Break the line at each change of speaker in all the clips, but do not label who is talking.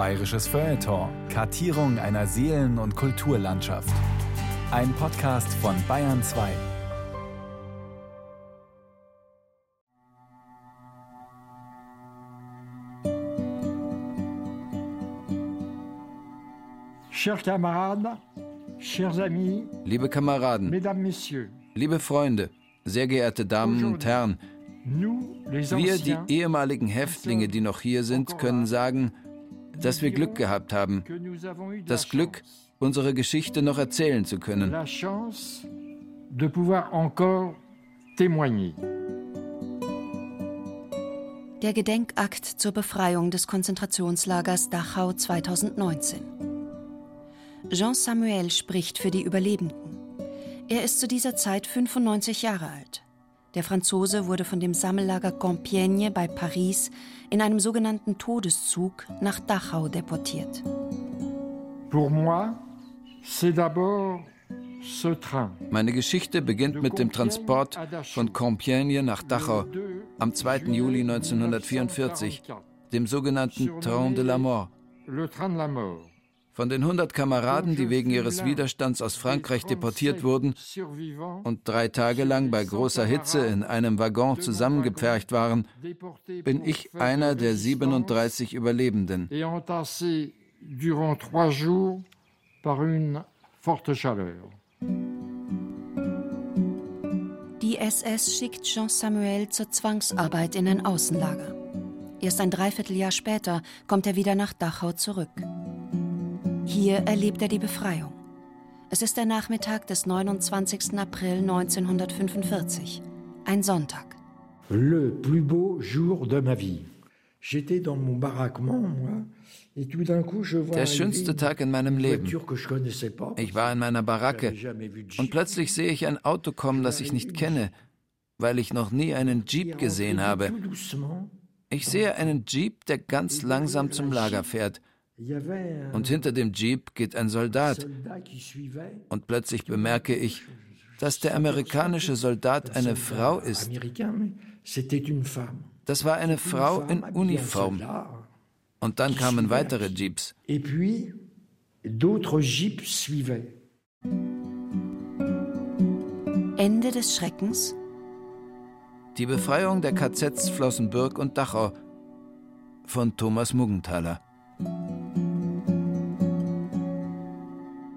Bayerisches Feuilleton. Kartierung einer Seelen- und Kulturlandschaft. Ein Podcast von Bayern 2.
Chers camarades, chers amis,
Liebe Kameraden,
mesdames, messieurs,
liebe Freunde, sehr geehrte Damen und Herren, wir, die ehemaligen Häftlinge, die noch hier sind, können sagen, dass wir Glück gehabt haben, das Glück, unsere Geschichte noch erzählen zu können.
Der Gedenkakt zur Befreiung des Konzentrationslagers Dachau 2019. Jean Samuel spricht für die Überlebenden. Er ist zu dieser Zeit 95 Jahre alt. Der Franzose wurde von dem Sammellager Compiègne bei Paris in einem sogenannten Todeszug nach Dachau deportiert.
Pour moi, c'est d'abord ce train.
Meine Geschichte beginnt mit dem Transport von Compiègne nach Dachau am 2. Juli 1944, dem sogenannten Train de la Mort. Von den 100 Kameraden, die wegen ihres Widerstands aus Frankreich deportiert wurden und drei Tage lang bei großer Hitze in einem Waggon zusammengepfercht waren, bin ich einer der 37 Überlebenden.
et entassé durant trois jours par une forte chaleur.
Die SS schickt Jean Samuel zur Zwangsarbeit in ein Außenlager. Erst ein Dreivierteljahr später kommt er wieder nach Dachau zurück. Hier erlebt er die Befreiung. Es ist der Nachmittag des 29. April 1945, ein Sonntag.
le plus beau jour de ma vie. J'étais dans mon baraquement, moi, et tout d'un coup, je vois
Der schönste Tag in meinem Leben. Ich war in meiner Baracke und plötzlich sehe ich ein Auto kommen, das ich nicht kenne, weil ich noch nie einen Jeep gesehen habe. Ich sehe einen Jeep, der ganz langsam zum Lager fährt. Und hinter dem Jeep geht ein Soldat. Und plötzlich bemerke ich, dass der amerikanische Soldat eine Frau ist. Das war eine Frau in Uniform. Und dann kamen weitere Jeeps.
Et puis, d'autres jeeps suivaient.
Ende des Schreckens?
Die Befreiung der KZs Flossenbürg und Dachau von Thomas Muggenthaler.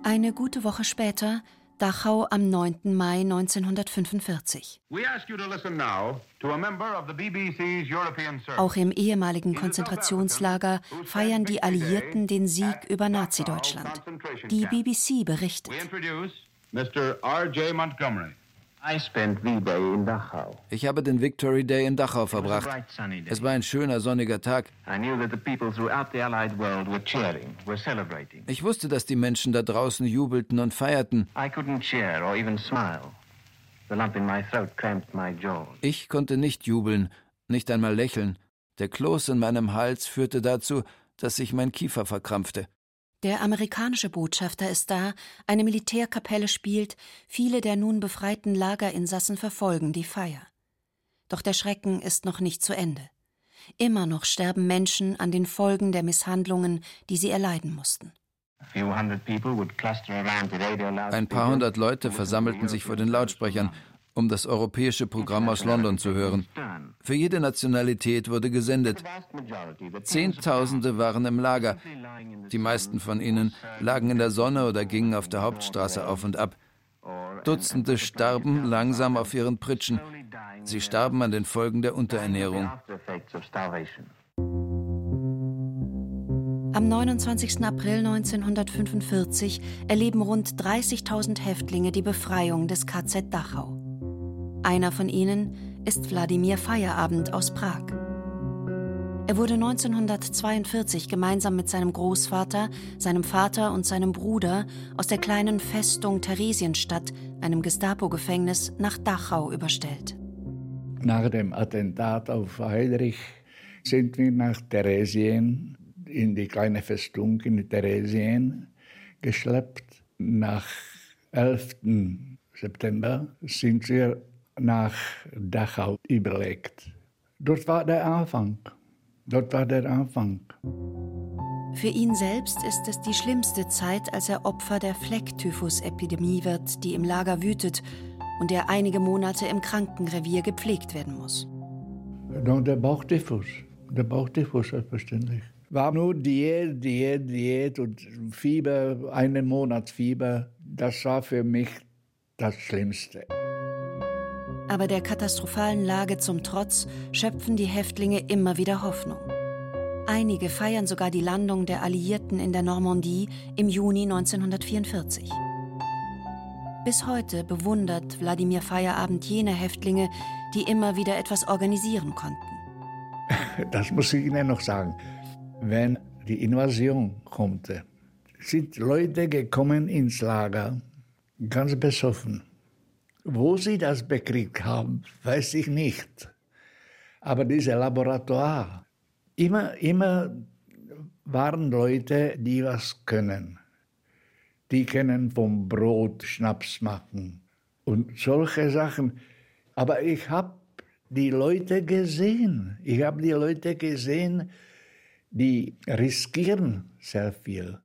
Eine gute Woche später, Dachau am 9. Mai 1945.
We ask you to listen now to a member of the BBC's European Service.
Auch im ehemaligen Konzentrationslager feiern die Alliierten den Sieg über Nazi-Deutschland. Die BBC berichtet.
Mr. R.J. Montgomery.
I spent V-Day in Dachau.
Ich habe den Victory Day in Dachau verbracht. Es war ein schöner sonniger Tag.
I knew that the people throughout the Allied world were cheering, were celebrating.
Ich wusste, dass die Menschen da draußen jubelten und feierten.
I couldn't cheer or even smile. The lump in my throat cramped my jaws.
Ich konnte nicht jubeln, nicht einmal lächeln. Der Kloß in meinem Hals führte dazu, dass sich mein Kiefer verkrampfte.
Der amerikanische Botschafter ist da, eine Militärkapelle spielt, viele der nun befreiten Lagerinsassen verfolgen die Feier. Doch der Schrecken ist noch nicht zu Ende. Immer noch sterben Menschen an den Folgen der Misshandlungen, die sie erleiden mussten.
Ein paar hundert Leute versammelten sich vor den Lautsprechern, um das europäische Programm aus London zu hören. Für jede Nationalität wurde gesendet. Zehntausende waren im Lager. Die meisten von ihnen lagen in der Sonne oder gingen auf der Hauptstraße auf und ab. Dutzende starben langsam auf ihren Pritschen. Sie starben an den Folgen der Unterernährung.
Am 29. April 1945 erleben rund 30.000 Häftlinge die Befreiung des KZ Dachau. Einer von ihnen ist Wladimir Feierabend aus Prag. Er wurde 1942 gemeinsam mit seinem Großvater, seinem Vater und seinem Bruder aus der kleinen Festung Theresienstadt, einem Gestapo-Gefängnis, nach Dachau überstellt.
Nach dem Attentat auf Heydrich sind wir nach Theresien, in die kleine Festung in Theresien, geschleppt. Nach 11. September sind wir nach Dachau überlegt. Dort war der Anfang. Dort war der Anfang.
Für ihn selbst ist es die schlimmste Zeit, als er Opfer der Flecktyphus-Epidemie wird, die im Lager wütet und er einige Monate im Krankenrevier gepflegt werden muss.
Der Bauchtyphus, der Bauchtyphus selbstverständlich. War nur Diät, Diät, Diät und Fieber, einen Monat Fieber. Das war für mich das Schlimmste.
Aber der katastrophalen Lage zum Trotz schöpfen die Häftlinge immer wieder Hoffnung. Einige feiern sogar die Landung der Alliierten in der Normandie im Juni 1944. Bis heute bewundert Wladimir Feierabend jene Häftlinge, die immer wieder etwas organisieren konnten.
Das muss ich Ihnen noch sagen. Wenn die Invasion kommt, sind Leute gekommen ins Lager, ganz besoffen. Wo sie das bekriegt haben, weiß ich nicht. Aber diese Laboratoire, immer, immer waren Leute, die was können. Die können vom Brot Schnaps machen und solche Sachen. Aber ich habe die Leute gesehen. Ich habe die Leute gesehen, die riskieren sehr viel.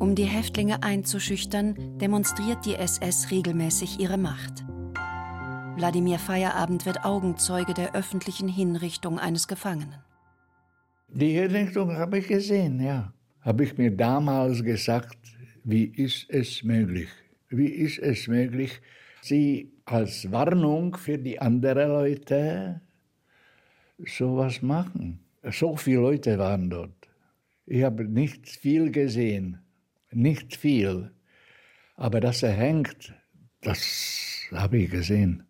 Um die Häftlinge einzuschüchtern, demonstriert die SS regelmäßig ihre Macht. Wladimir Feierabend wird Augenzeuge der öffentlichen Hinrichtung eines Gefangenen.
Die Hinrichtung habe ich gesehen, ja. Habe ich mir damals gesagt, wie ist es möglich? Wie ist es möglich, sie als Warnung für die anderen Leute sowas machen? So viele Leute waren dort. Ich habe nicht viel gesehen, nicht viel. Aber dass er hängt, das habe ich gesehen.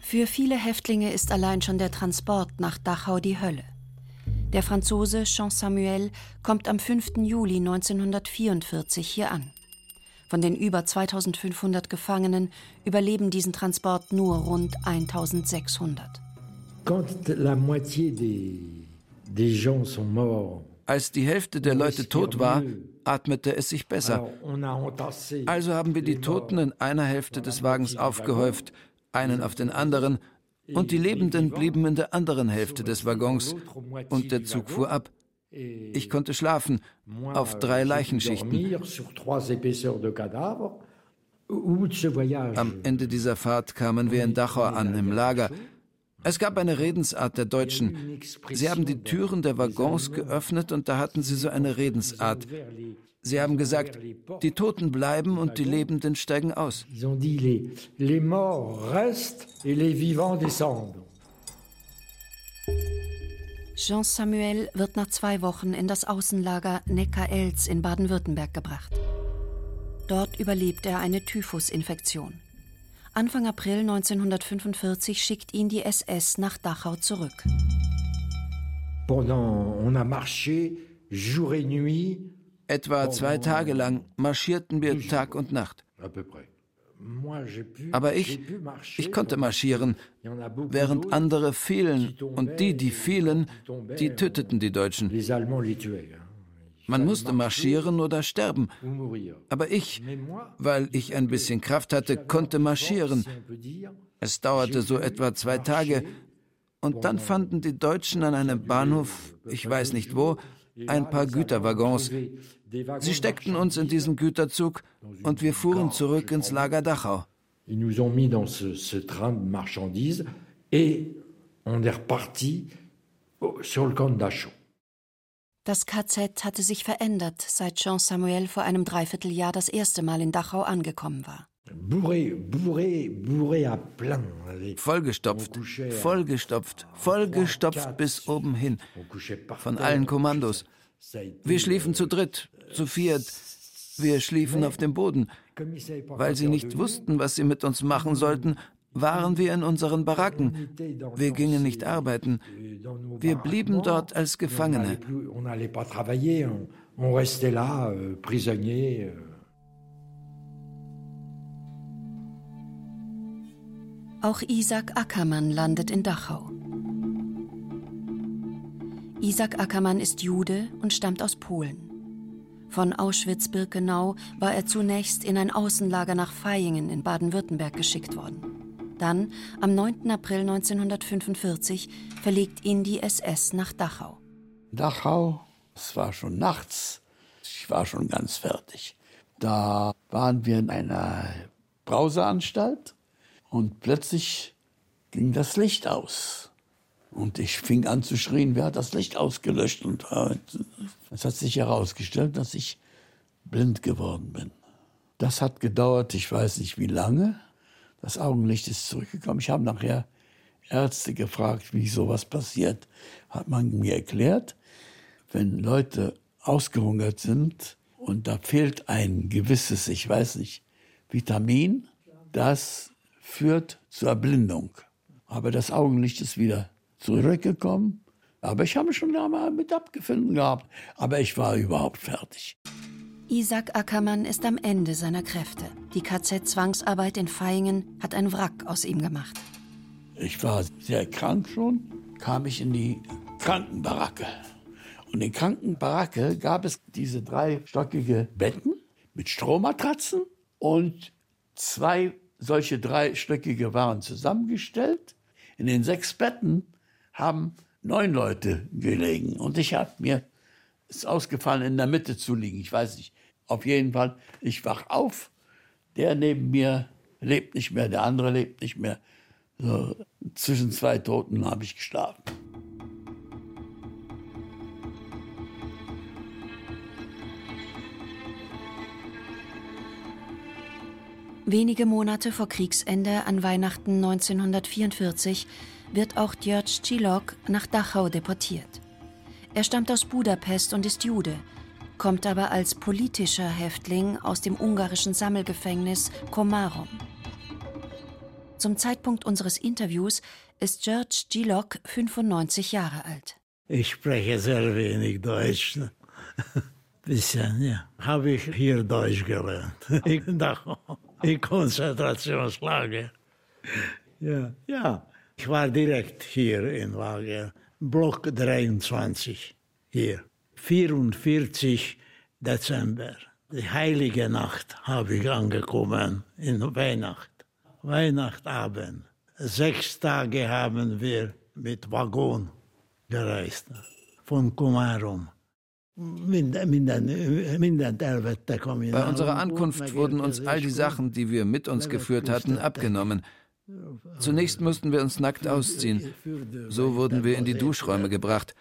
Für viele Häftlinge ist allein schon der Transport nach Dachau die Hölle. Der Franzose Jean Samuel kommt am 5. Juli 1944 hier an. Von den über 2500 Gefangenen überleben diesen Transport nur rund 1600.
Als die Hälfte der Leute tot war, atmete es sich besser. Also haben wir die Toten in einer Hälfte des Wagens aufgehäuft einen auf den anderen, und die Lebenden blieben in der anderen Hälfte des Waggons, und der Zug fuhr ab. Ich konnte schlafen auf drei Leichenschichten. Am Ende dieser Fahrt kamen wir in Dachau an, im Lager. Es gab eine Redensart der Deutschen. Sie haben die Türen der Waggons geöffnet und da hatten sie so eine Redensart. Sie haben gesagt, die Toten bleiben und die Lebenden steigen aus.
Jean Samuel wird nach zwei Wochen in das Außenlager Neckar-Elz in Baden-Württemberg gebracht. Dort überlebt er eine Typhusinfektion. Anfang April 1945 schickt ihn die SS nach Dachau zurück.
Pendant, on a marché jour et nuit
Etwa zwei Tage lang marschierten wir Tag und Nacht. Aber ich, ich konnte marschieren, während andere fielen und die, die fielen, die töteten die Deutschen. Man musste marschieren oder sterben. Aber ich, weil ich ein bisschen Kraft hatte, konnte marschieren. Es dauerte so etwa zwei Tage. Und dann fanden die Deutschen an einem Bahnhof, ich weiß nicht wo, ein paar Güterwaggons. Sie steckten uns in diesen Güterzug und wir fuhren zurück ins Lager Dachau.
Ils nous ont mis dans ce, ce train de marchandises et on est reparti sur le camp de Dachau.
Das KZ hatte sich verändert, seit Jean Samuel vor einem Dreivierteljahr das erste Mal in Dachau angekommen war.
Bourré, bourré, bourré à plein.
Vollgestopft, vollgestopft, vollgestopft bis oben hin. Von allen Kommandos. Wir schliefen zu dritt, zu viert. Wir schliefen auf dem Boden. Weil sie nicht wussten, was sie mit uns machen sollten, waren wir in unseren Baracken. Wir gingen nicht arbeiten. Wir blieben dort als Gefangene.
Là, prisonniers.
Auch Isaac Ackermann landet in Dachau. Isaac Ackermann ist Jude und stammt aus Polen. Von Auschwitz-Birkenau war er zunächst in ein Außenlager nach Vaihingen in Baden-Württemberg geschickt worden. Dann, am 9. April 1945, verlegt ihn die SS nach Dachau.
Dachau, es war schon nachts, ich war schon ganz fertig. Da waren wir in einer Brauseanstalt und plötzlich ging das Licht aus. Und ich fing an zu schrien, wer hat das Licht ausgelöscht? Und äh, es hat sich herausgestellt, dass ich blind geworden bin. Das hat gedauert, ich weiß nicht wie lange. Das Augenlicht ist zurückgekommen. Ich habe nachher Ärzte gefragt, wie sowas passiert. Hat man mir erklärt, wenn Leute ausgehungert sind und da fehlt ein gewisses, ich weiß nicht, Vitamin, das führt zur Erblindung. Aber das Augenlicht ist wieder zurückgekommen. Aber ich habe schon da mal mit abgefunden gehabt. Aber ich war überhaupt fertig.
Isaac Ackermann ist am Ende seiner Kräfte. Die KZ-Zwangsarbeit in Vaihingen hat ein Wrack aus ihm gemacht.
Ich war sehr krank schon, kam ich in die Krankenbaracke. Und in Krankenbaracke gab es diese dreistockige Betten mit Strohmatratzen und zwei solche dreistöckige waren zusammengestellt. In den sechs Betten haben neun Leute gelegen. Und ich habe mir, ist ausgefallen, in der Mitte zu liegen. Ich weiß nicht. Auf jeden Fall, ich wach auf. Der neben mir lebt nicht mehr, der andere lebt nicht mehr. So, zwischen zwei Toten habe ich geschlafen.
Wenige Monate vor Kriegsende an Weihnachten 1944 wird auch György Cilok nach Dachau deportiert. Er stammt aus Budapest und ist Jude, kommt aber als politischer Häftling aus dem ungarischen Sammelgefängnis Komarom. Zum Zeitpunkt unseres Interviews ist György Cilok 95 Jahre alt.
Ich spreche sehr wenig Deutsch. Bisschen, ja. Habe ich hier Deutsch gelernt. In Dachau in Konzentrationslager. Ja, ja. Ich war direkt hier in Lager, Block 23 hier. 44 Dezember, die heilige Nacht, habe ich angekommen in Weihnacht. Weihnachtabend. Sechs Tage haben wir mit Waggon gereist, von Komarum.
Bei unserer Ankunft wurden uns all die Sachen, die wir mit uns geführt hatten, abgenommen. Zunächst mussten wir uns nackt ausziehen. So wurden wir in die Duschräume gebracht.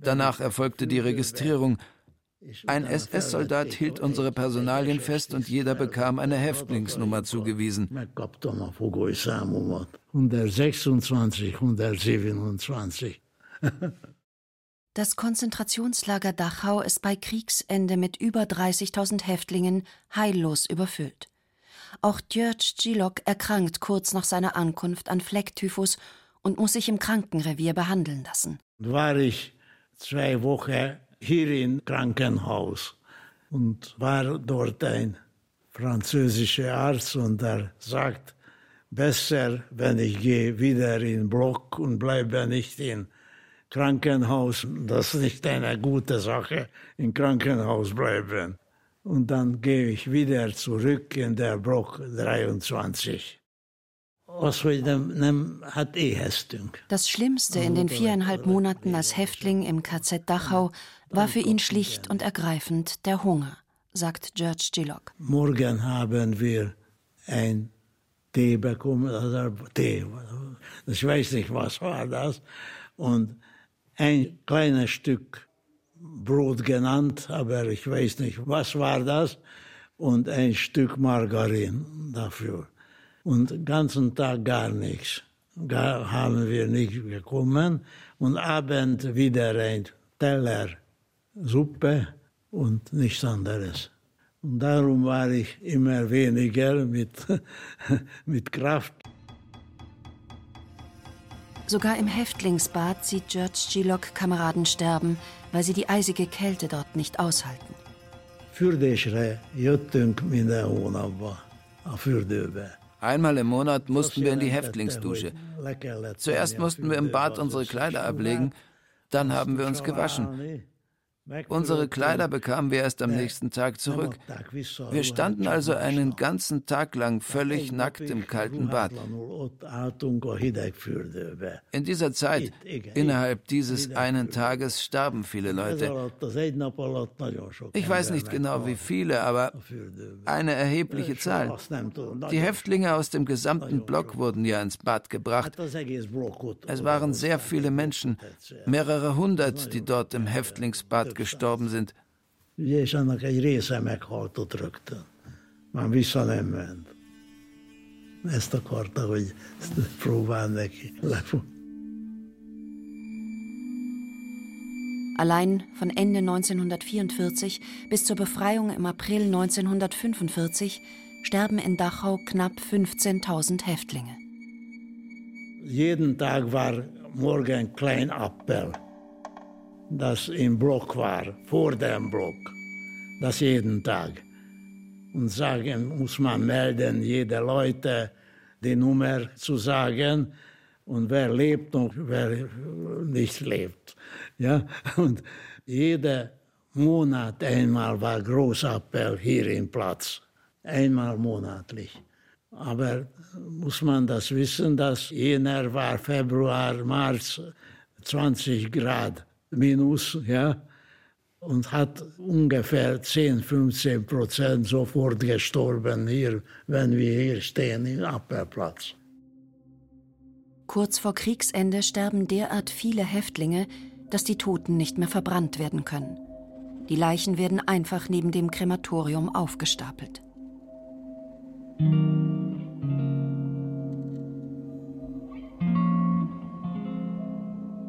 Danach erfolgte die Registrierung. Ein SS-Soldat hielt unsere Personalien fest und jeder bekam eine Häftlingsnummer zugewiesen.
126, 127.
Das Konzentrationslager Dachau ist bei Kriegsende mit über 30.000 Häftlingen heillos überfüllt. Auch György Cilok erkrankt kurz nach seiner Ankunft an Flecktyphus und muss sich im Krankenrevier behandeln lassen.
War ich zwei Wochen hier im Krankenhaus und war dort ein französischer Arzt und er sagt, besser, wenn ich gehe wieder in Block und bleibe nicht in Krankenhaus, das ist nicht eine gute Sache, im Krankenhaus bleiben. Und dann gehe ich wieder zurück in der Block 23.
Das Schlimmste in den viereinhalb Monaten als Häftling im KZ Dachau war für ihn schlicht und ergreifend der Hunger, sagt George Gillock.
Morgen haben wir ein Tee bekommen, also Tee, ich weiß nicht, was war das, und ein kleines Stück Brot genannt, aber ich weiß nicht, was war das, und ein Stück Margarin dafür. Und den ganzen Tag gar nichts. Gar haben wir nicht bekommen. Und abend wieder ein Teller Suppe und nichts anderes. Und darum war ich immer weniger mit, mit Kraft.
Sogar im Häftlingsbad sieht George Gillock Kameraden sterben, weil sie die eisige Kälte dort nicht aushalten.
Fürdésre jöttünk minden hónapban a fürdőbe.
Einmal im Monat mussten wir in die Häftlingsdusche. Zuerst mussten wir im Bad unsere Kleider ablegen, dann haben wir uns gewaschen. Unsere Kleider bekamen wir erst am nächsten Tag zurück. Wir standen also einen ganzen Tag lang völlig nackt im kalten Bad. In dieser Zeit, innerhalb dieses einen Tages, starben viele Leute. Ich weiß nicht genau wie viele, aber eine erhebliche Zahl. Die Häftlinge aus dem gesamten Block wurden ja ins Bad gebracht. Es waren sehr viele Menschen, mehrere hundert, die dort im Häftlingsbad gestorben sind.
Már vissza nem ment. Ezt akarta, hogy próbál neki
Allein von Ende 1944 bis zur Befreiung im April 1945 sterben in Dachau knapp 15.000 Häftlinge.
Jeden Tag war morgen klein Appell das im Block war, vor dem Block. Das jeden Tag. Und sagen muss man melden, jede Leute die Nummer zu sagen und wer lebt und wer nicht lebt. Ja? Und jeder Monat einmal war Großappell hier im Platz. Einmal monatlich. Aber muss man das wissen, dass jener war Februar, März 20 Grad minus, ja, und hat ungefähr 10, 15 Prozent sofort gestorben hier, wenn wir hier stehen im Abwehrplatz.
Kurz vor Kriegsende sterben derart viele Häftlinge, dass die Toten nicht mehr verbrannt werden können. Die Leichen werden einfach neben dem Krematorium aufgestapelt.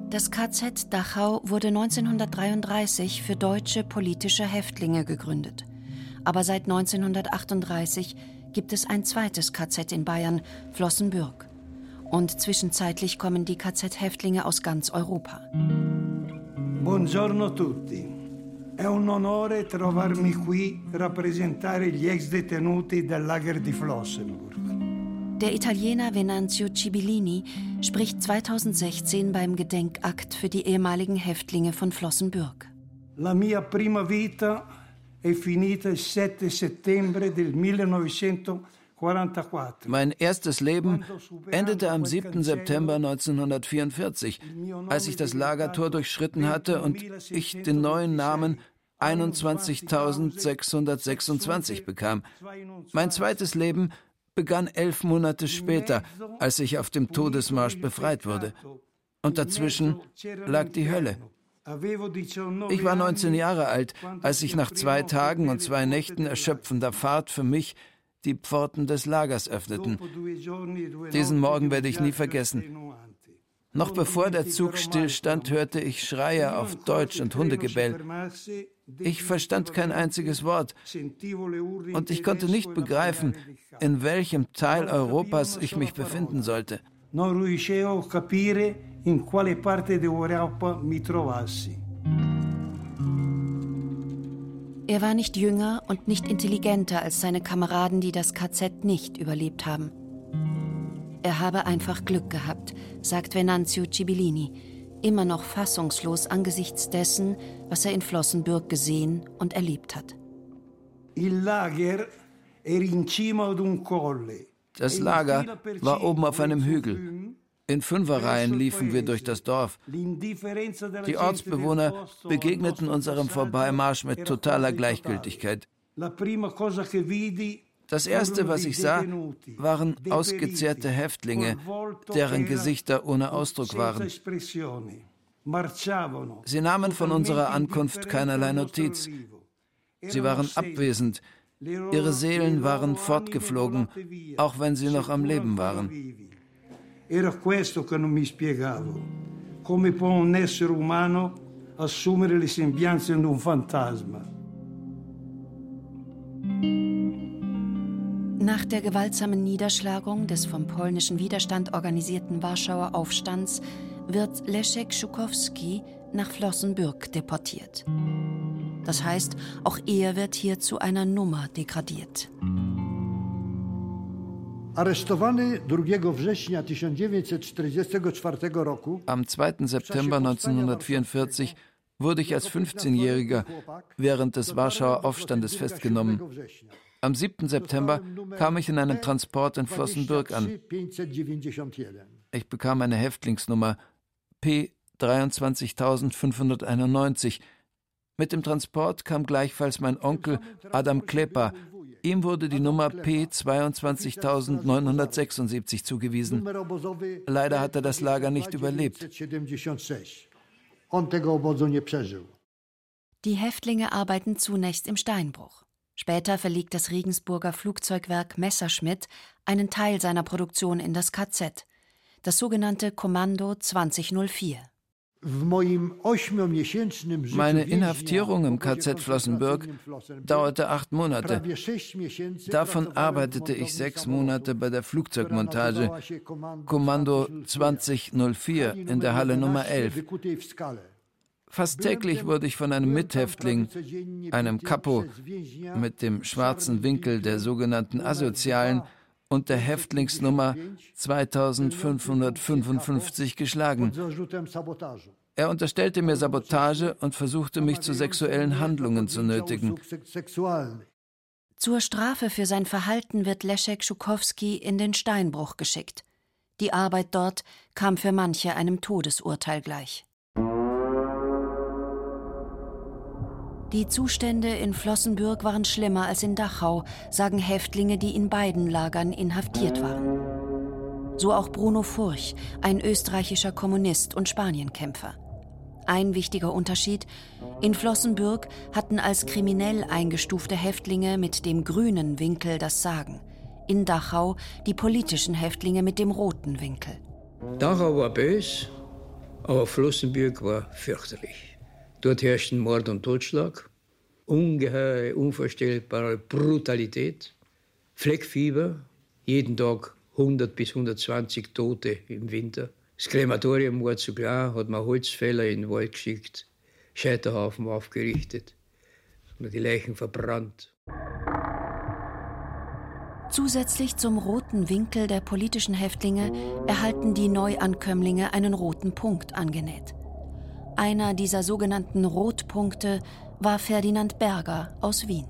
Das KZ Dachau wurde 1933 für deutsche politische Häftlinge gegründet. Aber seit 1938 gibt es ein zweites KZ in Bayern, Flossenbürg. Und zwischenzeitlich kommen die KZ-Häftlinge aus ganz Europa.
Buongiorno tutti. È un onore trovarmi qui rappresentare gli ex detenuti del lager di Flossenburg.
Der Italiener Venanzio Cibillini spricht 2016 beim Gedenkakt für die ehemaligen Häftlinge von Flossenbürg.
La mia prima vita è finita il 7 settembre del 1944.
Mein erstes Leben endete am 7. September 1944, als ich das Lagertor durchschritten hatte und ich den neuen Namen 21.626 bekam. Mein zweites Leben begann elf Monate später, als ich auf dem Todesmarsch befreit wurde. Und dazwischen lag die Hölle. Ich war 19 Jahre alt, als sich nach zwei Tagen und zwei Nächten erschöpfender Fahrt für mich die Pforten des Lagers öffneten. Diesen Morgen werde ich nie vergessen. Noch bevor der Zug stillstand, hörte ich Schreie auf Deutsch und Hundegebell. Ich verstand kein einziges Wort und ich konnte nicht begreifen, in welchem Teil Europas ich mich befinden sollte.
Er war nicht jünger und nicht intelligenter als seine Kameraden, die das KZ nicht überlebt haben. Er habe einfach Glück gehabt, sagt Venanzio Cibillini, immer noch fassungslos angesichts dessen, was er in Flossenbürg gesehen und erlebt hat.
Das Lager war oben auf einem Hügel. In Fünferreihen liefen wir durch das Dorf. Die Ortsbewohner begegneten unserem Vorbeimarsch mit totaler Gleichgültigkeit. Das Erste, was ich sah, waren ausgezehrte Häftlinge, deren Gesichter ohne Ausdruck waren. Sie nahmen von unserer Ankunft keinerlei Notiz. Sie waren abwesend. Ihre Seelen waren fortgeflogen, auch wenn sie noch am Leben waren.
Era questo che non mi spiegavo. Come può un essere umano assumere le sembianze di un fantasma?
Nach der gewaltsamen Niederschlagung des vom polnischen Widerstand organisierten Warschauer Aufstands wird Leszek Schukowski nach Flossenbürg deportiert. Das heißt, auch er wird hier zu einer Nummer degradiert.
Am 2. September 1944 wurde ich als 15-Jähriger während des Warschauer Aufstandes festgenommen. Am 7. September kam ich in einem Transport in Flossenbürg an. Ich bekam eine Häftlingsnummer P 23591. Mit dem Transport kam gleichfalls mein Onkel Adam Klepa. Ihm wurde die Nummer P 22976 zugewiesen. Leider hat er das Lager nicht überlebt.
Die Häftlinge arbeiten zunächst im Steinbruch. Später verlegt das Regensburger Flugzeugwerk Messerschmitt einen Teil seiner Produktion in das KZ, das sogenannte Kommando 2004.
Meine Inhaftierung im KZ Flossenbürg dauerte acht Monate. Davon arbeitete ich sechs Monate bei der Flugzeugmontage Kommando 2004 in der Halle Nummer 11. Fast täglich wurde ich von einem Mithäftling, einem Kapo mit dem schwarzen Winkel der sogenannten Asozialen und der Häftlingsnummer 2555 geschlagen. Er unterstellte mir Sabotage und versuchte mich zu sexuellen Handlungen zu nötigen.
Zur Strafe für sein Verhalten wird Leszek Schukowski in den Steinbruch geschickt. Die Arbeit dort kam für manche einem Todesurteil gleich. Die Zustände in Flossenbürg waren schlimmer als in Dachau, sagen Häftlinge, die in beiden Lagern inhaftiert waren. So auch Bruno Furch, ein österreichischer Kommunist und Spanienkämpfer. Ein wichtiger Unterschied: In Flossenbürg hatten als kriminell eingestufte Häftlinge mit dem grünen Winkel das Sagen, in Dachau die politischen Häftlinge mit dem roten Winkel.
Dachau war bös, aber Flossenbürg war fürchterlich. Dort herrschten Mord und Totschlag, ungeheure, unvorstellbare Brutalität, Fleckfieber, jeden Tag 100 bis 120 Tote im Winter. Das Krematorium war zu klar, hat man Holzfäller in den Wald geschickt, Scheiterhaufen aufgerichtet, und die Leichen verbrannt.
Zusätzlich zum roten Winkel der politischen Häftlinge erhalten die Neuankömmlinge einen roten Punkt angenäht. Einer dieser sogenannten Rotpunkte war Ferdinand Berger aus Wien.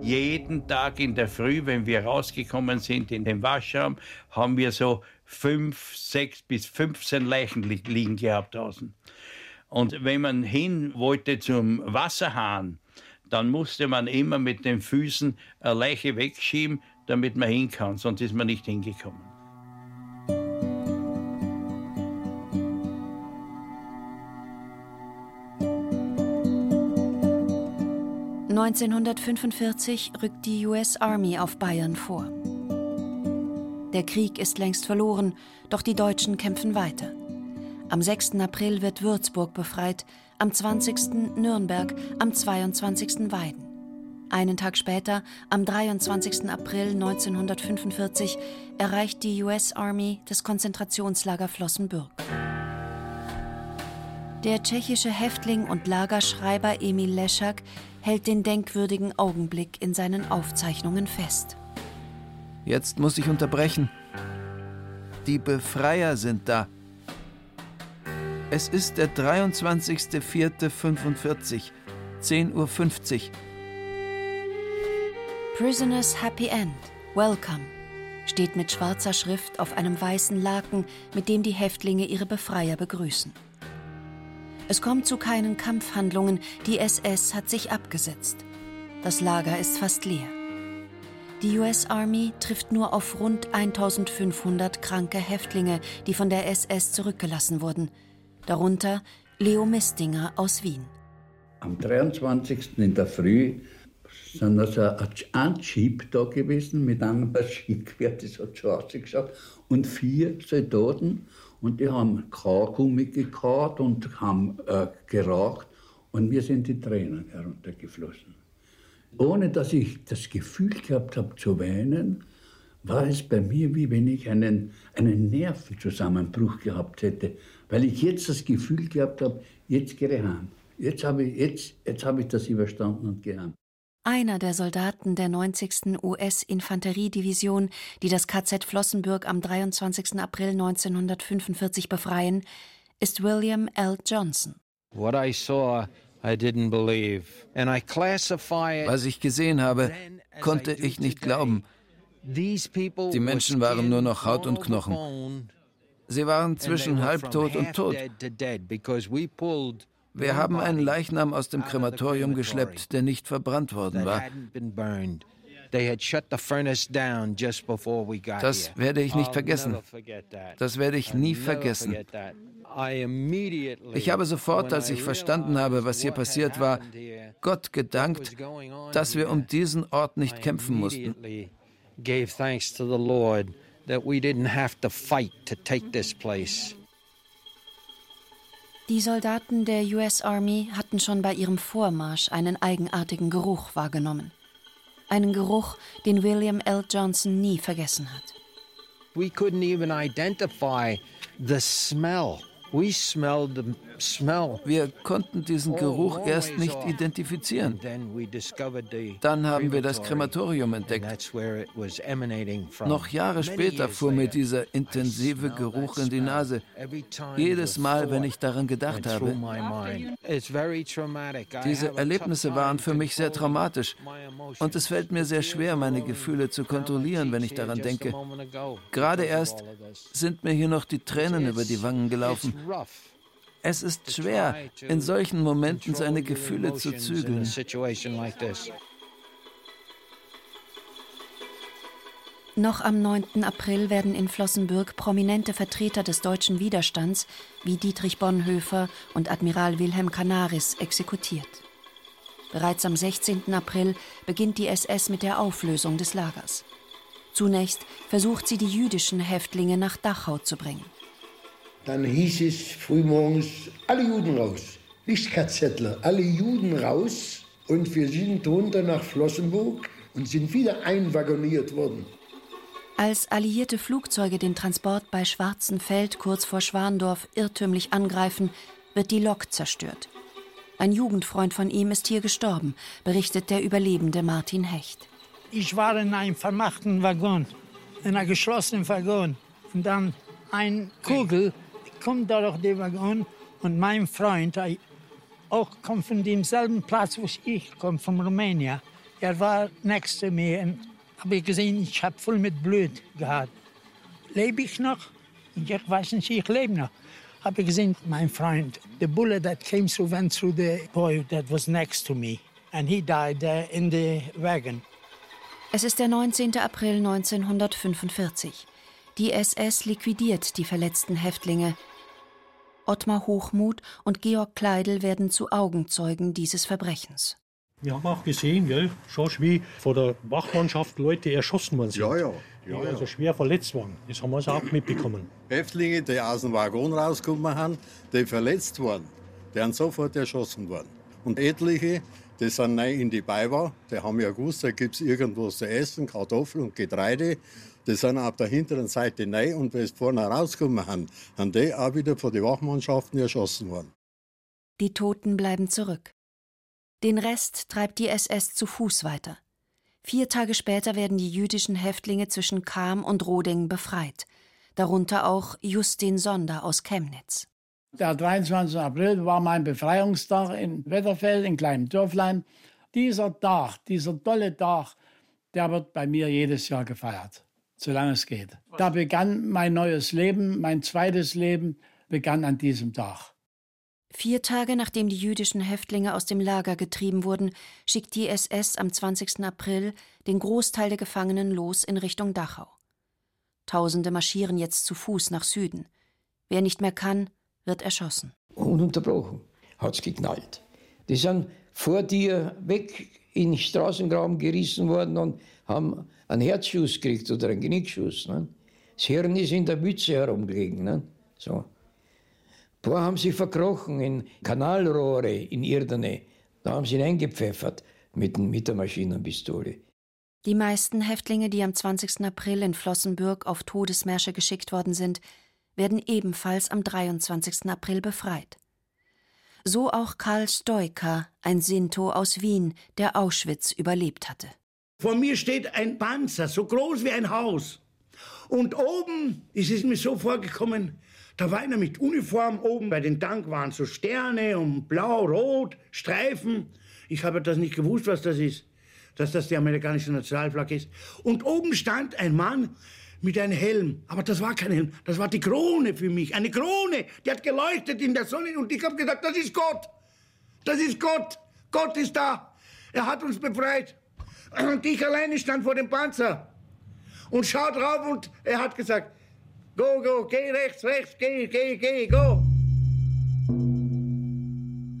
Jeden Tag in der Früh, wenn wir rausgekommen sind in den Waschraum, haben wir so fünf, sechs bis 15 Leichen liegen gehabt draußen. Und wenn man hin wollte zum Wasserhahn, dann musste man immer mit den Füßen eine Leiche wegschieben, damit man hin kann, sonst ist man nicht hingekommen.
1945 rückt die US Army auf Bayern vor. Der Krieg ist längst verloren, doch die Deutschen kämpfen weiter. Am 6. April wird Würzburg befreit, am 20. Nürnberg, am 22. Weiden. Einen Tag später, am 23. April 1945, erreicht die US Army das Konzentrationslager Flossenbürg. Der tschechische Häftling und Lagerschreiber Emil Leschak hält den denkwürdigen Augenblick in seinen Aufzeichnungen fest.
Jetzt muss ich unterbrechen. Die Befreier sind da. Es ist der 23.04.45, 10.50 Uhr.
Prisoners Happy End, Welcome steht mit schwarzer Schrift auf einem weißen Laken, mit dem die Häftlinge ihre Befreier begrüßen. Es kommt zu keinen Kampfhandlungen, die SS hat sich abgesetzt. Das Lager ist fast leer. Die US Army trifft nur auf rund 1500 kranke Häftlinge, die von der SS zurückgelassen wurden. Darunter Leo Mistinger aus Wien.
Am 23. in der Früh sind also ein Jeep da gewesen mit einem Maschinengewehr, das hat schon ausgeschaut, und vier Soldaten. Und die haben Kaugummi gekaut und haben äh, geraucht und mir sind die Tränen heruntergeflossen. Ohne dass ich das Gefühl gehabt habe zu weinen, war es bei mir wie wenn ich einen, einen Nervenzusammenbruch gehabt hätte, weil ich jetzt das Gefühl gehabt habe, jetzt gehe ich heim. Jetzt habe ich, jetzt, jetzt habe ich das überstanden und gehe heim.
Einer der Soldaten der 90. US-Infanteriedivision, die das KZ Flossenbürg am 23. April 1945 befreien, ist William L. Johnson.
What I saw, I didn't believe. And I classify it
Was ich gesehen habe, konnte ich nicht glauben. Die Menschen waren nur noch Haut und Knochen. Sie waren zwischen halbtot und tot. Wir haben einen Leichnam aus dem Krematorium geschleppt, der nicht verbrannt worden war. Das werde ich nicht vergessen. Das werde ich nie vergessen. Ich habe sofort, als ich verstanden habe, was hier passiert war, Gott gedankt, dass wir um diesen Ort nicht kämpfen mussten.
Gave thanks to the Lord that we didn't have to fight to take this place.
Die Soldaten der US Army hatten schon bei ihrem Vormarsch einen eigenartigen Geruch wahrgenommen. Einen Geruch, den William L. Johnson nie vergessen hat.
We couldn't even identify the smell.
Wir konnten diesen Geruch erst nicht identifizieren. Dann haben wir das Krematorium entdeckt. Noch Jahre später fuhr mir dieser intensive Geruch in die Nase. Jedes Mal, wenn ich daran gedacht habe. Diese Erlebnisse waren für mich sehr traumatisch. Und es fällt mir sehr schwer, meine Gefühle zu kontrollieren, wenn ich daran denke. Gerade erst sind mir hier noch die Tränen über die Wangen gelaufen. Es ist schwer, in solchen Momenten seine Gefühle zu zügeln.
Noch am 9. April werden in Flossenbürg prominente Vertreter des deutschen Widerstands wie Dietrich Bonhoeffer und Admiral Wilhelm Canaris exekutiert. Bereits am 16. April beginnt die SS mit der Auflösung des Lagers. Zunächst versucht sie, die jüdischen Häftlinge nach Dachau zu bringen.
Dann hieß es frühmorgens, alle Juden raus. Nicht KZler, alle Juden raus. Und wir sind runter nach Flossenburg und sind wieder einwagoniert worden.
Als alliierte Flugzeuge den Transport bei Schwarzenfeld kurz vor Schwandorf irrtümlich angreifen, wird die Lok zerstört. Ein Jugendfreund von ihm ist hier gestorben, berichtet der Überlebende Martin Hecht.
Ich war in einem vermachten Waggon, in einem geschlossenen Waggon. Und dann ein Kugel kommt da durch den Waggon und mein Freund auch kommt von demselben Platz, wo ich komme, von Rumänien. Er war nächste mir und habe gesehen, ich habe voll mit Blut gehabt. Lebe ich noch? Ich weiß nicht, ich lebe noch. Habe gesehen, mein Freund, the bullet that came through went through the boy that was next to me, and he died uh, in the wagon.
Es ist der 19. April 1945. Die SS liquidiert die verletzten Häftlinge. Ottmar Hochmuth und Georg Kleidel werden zu Augenzeugen dieses Verbrechens.
Wir haben auch gesehen, gell, schon wie von der Wachmannschaft Leute erschossen worden sind.
Ja, ja.
die also schwer verletzt waren. Das haben wir also auch mitbekommen.
Häftlinge, die aus dem Waggon rausgekommen haben, die verletzt waren, die sind sofort erschossen worden. Und etliche, die sind neu in die Beiwa, die haben ja gewusst, da gibt es irgendwo zu essen, Kartoffeln und Getreide. Die sind auf der hinteren Seite neu und wenn sie vorne rausgekommen haben, haben die auch wieder von den Wachmannschaften erschossen worden.
Die Toten bleiben zurück. Den Rest treibt die SS zu Fuß weiter. Vier Tage später werden die jüdischen Häftlinge zwischen Cham und Roding befreit, darunter auch Justin Sonder aus Chemnitz.
Der 23. April war mein Befreiungstag in Wetterfeld, in kleinem Dörflein. Dieser Tag, dieser tolle Tag, der wird bei mir jedes Jahr gefeiert, solange es geht. Da begann mein neues Leben, mein zweites Leben begann an diesem Tag.
Vier Tage nachdem die jüdischen Häftlinge aus dem Lager getrieben wurden, schickt die SS am 20. April den Großteil der Gefangenen los in Richtung Dachau. Tausende marschieren jetzt zu Fuß nach Süden. Wer nicht mehr kann, wird erschossen.
Ununterbrochen hat es geknallt. Die sind vor dir weg in den Straßengraben gerissen worden und haben einen Herzschuss gekriegt oder einen Genickschuss. Ne? Das Hirn ist in der Mütze herumgelegen. Ne? So. Ein paar haben sich verkrochen in Kanalrohre in Irdene. Da haben sie ihn eingepfeffert mit, mit der Maschinenpistole.
Die meisten Häftlinge, die am 20. April in Flossenbürg auf Todesmärsche geschickt worden sind, werden ebenfalls am 23. April befreit. So auch Karl Stoiker, ein Sinto aus Wien, der Auschwitz überlebt hatte.
Vor mir steht ein Panzer, so groß wie ein Haus. Und oben ist es mir so vorgekommen, da war einer mit Uniform oben. Bei den Tank waren so Sterne und blau, rot, Streifen. Ich habe das nicht gewusst, was das ist. Dass das die amerikanische Nationalflagge ist. Und oben stand ein Mann mit einem Helm. Aber das war kein Helm, das war die Krone für mich. Eine Krone, die hat geleuchtet in der Sonne. Und ich habe gedacht, das ist Gott. Das ist Gott. Gott ist da. Er hat uns befreit. Und ich alleine stand vor dem Panzer und schaut drauf und er hat gesagt, go, go, geh rechts, rechts, geh, geh, geh, go.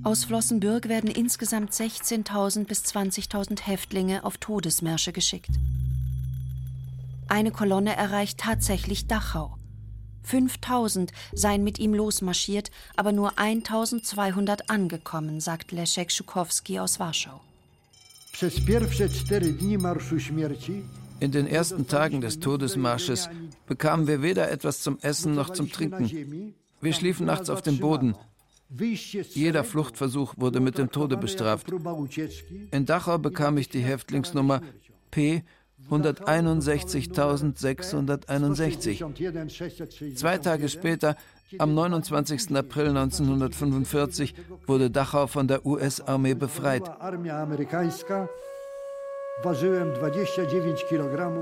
Aus Flossenbürg werden insgesamt 16.000 bis 20.000 Häftlinge auf Todesmärsche geschickt. Eine Kolonne erreicht tatsächlich Dachau. 5000 seien mit ihm losmarschiert, aber nur 1200 angekommen, sagt Leszek Schukowski aus Warschau.
In den ersten Tagen des Todesmarsches bekamen wir weder etwas zum Essen noch zum Trinken. Wir schliefen nachts auf dem Boden. Jeder Fluchtversuch wurde mit dem Tode bestraft. In Dachau bekam ich die Häftlingsnummer P 161.661. Zwei Tage später, am 29. April 1945, wurde Dachau von der US-Armee befreit.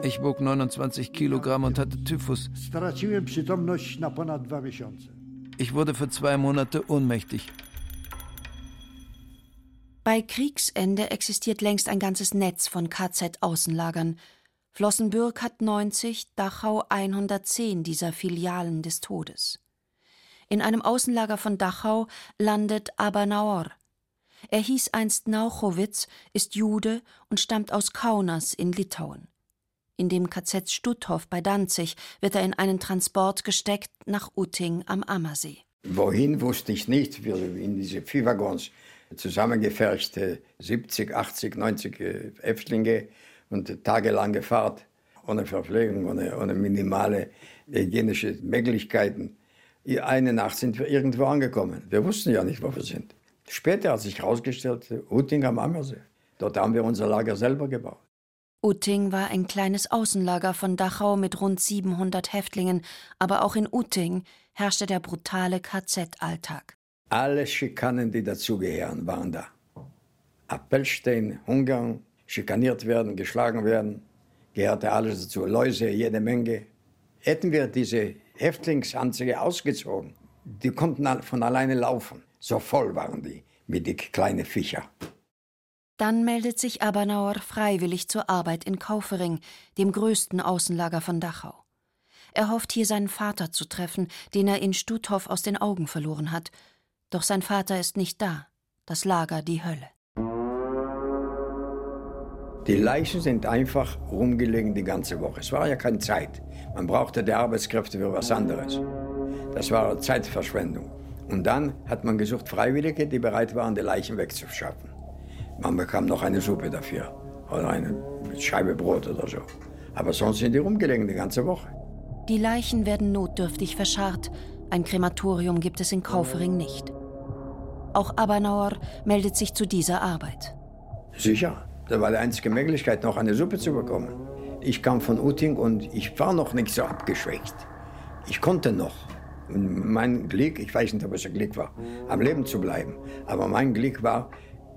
Ich wog 29 Kilogramm und hatte Typhus. Ich wurde für zwei Monate ohnmächtig.
Bei Kriegsende existiert längst ein ganzes Netz von KZ-Außenlagern. Flossenbürg hat 90, Dachau 110 dieser Filialen des Todes. In einem Außenlager von Dachau landet Abanaor. Er hieß einst Nauchowitz, ist Jude und stammt aus Kaunas in Litauen. In dem KZ Stutthof bei Danzig wird er in einen Transport gesteckt nach Utting am Ammersee.
Wohin wusste ich nicht, wir in diese Viehwaggons zusammengeferchte 70, 80, 90 Häftlinge und tagelange Fahrt ohne Verpflegung, ohne, ohne minimale hygienische Möglichkeiten. Eine Nacht sind wir irgendwo angekommen. Wir wussten ja nicht, wo wir sind. Später hat sich herausgestellt, Utting am Ammersee. Dort haben wir unser Lager selber gebaut.
Utting war ein kleines Außenlager von Dachau mit rund 700 Häftlingen, aber auch in Utting herrschte der brutale KZ-Alltag.
Alle Schikanen, die dazugehören, waren da. Appellstein, Hungern, schikaniert werden, geschlagen werden, gehörte alles dazu. Läuse, jede Menge. Hätten wir diese Häftlingsanzüge ausgezogen, die konnten von alleine laufen. So voll waren die mit den kleinen Viecher.
Dann meldet sich Abernauer freiwillig zur Arbeit in Kaufering, dem größten Außenlager von Dachau. Er hofft hier seinen Vater zu treffen, den er in Stutthof aus den Augen verloren hat. Doch sein Vater ist nicht da. Das Lager die Hölle.
Die Leichen sind einfach rumgelegen die ganze Woche. Es war ja keine Zeit. Man brauchte die Arbeitskräfte für was anderes. Das war Zeitverschwendung. Und dann hat man gesucht Freiwillige, die bereit waren, die Leichen wegzuschaffen. Man bekam noch eine Suppe dafür oder eine Scheibe Brot oder so. Aber sonst sind die rumgelegen die ganze Woche.
Die Leichen werden notdürftig verscharrt. Ein Krematorium gibt es in Kaufering nicht. Auch Abernauer meldet sich zu dieser Arbeit.
Sicher, das war die einzige Möglichkeit, noch eine Suppe zu bekommen. Ich kam von Utting und ich war noch nicht so abgeschwächt. Ich konnte noch. Und mein Glück, ich weiß nicht, ob es ein Glück war, am Leben zu bleiben, aber mein Glück war,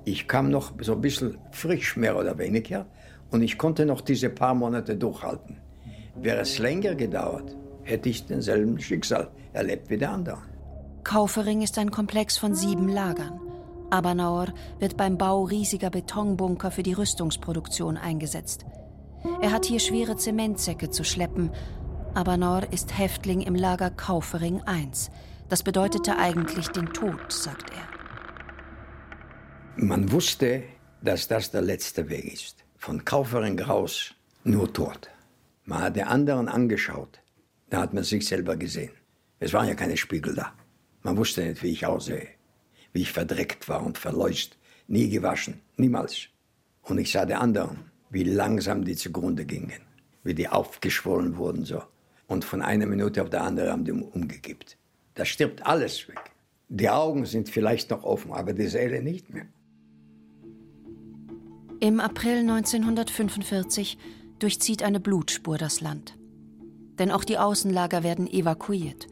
ich kam noch so ein bisschen frisch, mehr oder weniger, und ich konnte noch diese paar Monate durchhalten. Wäre es länger gedauert, hätte ich denselben Schicksal erlebt wie der anderen.
Kaufering ist ein Komplex von sieben Lagern. Abernauer wird beim Bau riesiger Betonbunker für die Rüstungsproduktion eingesetzt. Er hat hier schwere Zementsäcke zu schleppen. Abernauer ist Häftling im Lager Kaufering I. Das bedeutete eigentlich den Tod, sagt er.
Man wusste, dass das der letzte Weg ist. Von Kaufering raus nur Tod. Man hat die anderen angeschaut. Da hat man sich selber gesehen. Es waren ja keine Spiegel da. Man wusste nicht, wie ich aussehe, wie ich verdreckt war und verleust, nie gewaschen, niemals. Und ich sah die anderen, wie langsam die zugrunde gingen, wie die aufgeschwollen wurden so. Und von einer Minute auf die andere haben die umgekippt. Da stirbt alles weg. Die Augen sind vielleicht noch offen, aber die Seele nicht mehr.
Im April 1945 durchzieht eine Blutspur das Land. Denn auch die Außenlager werden evakuiert.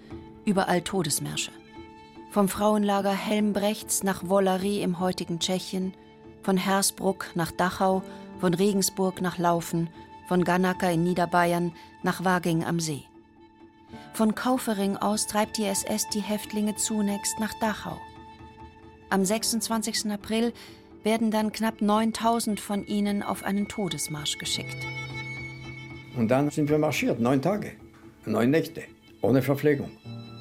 Überall Todesmärsche. Vom Frauenlager Helmbrechts nach Wollary im heutigen Tschechien, von Hersbruck nach Dachau, von Regensburg nach Laufen, von Gannacker in Niederbayern nach Waging am See. Von Kaufering aus treibt die SS die Häftlinge zunächst nach Dachau. Am 26. April werden dann knapp 9000 von ihnen auf einen Todesmarsch geschickt.
Und dann sind wir marschiert, neun Tage, neun Nächte, ohne Verpflegung.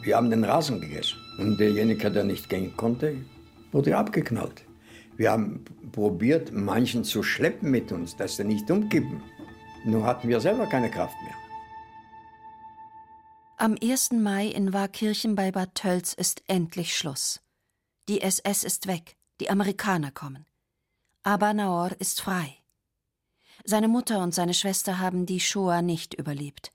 Wir haben den Rasen gegessen. Und derjenige, der nicht gehen konnte, wurde abgeknallt. Wir haben probiert, manchen zu schleppen mit uns, dass sie nicht umkippen. Nur hatten wir selber keine Kraft mehr.
Am 1. Mai in Waakirchen bei Bad Tölz ist endlich Schluss. Die SS ist weg, die Amerikaner kommen. Aber Naor ist frei. Seine Mutter und seine Schwester haben die Shoah nicht überlebt.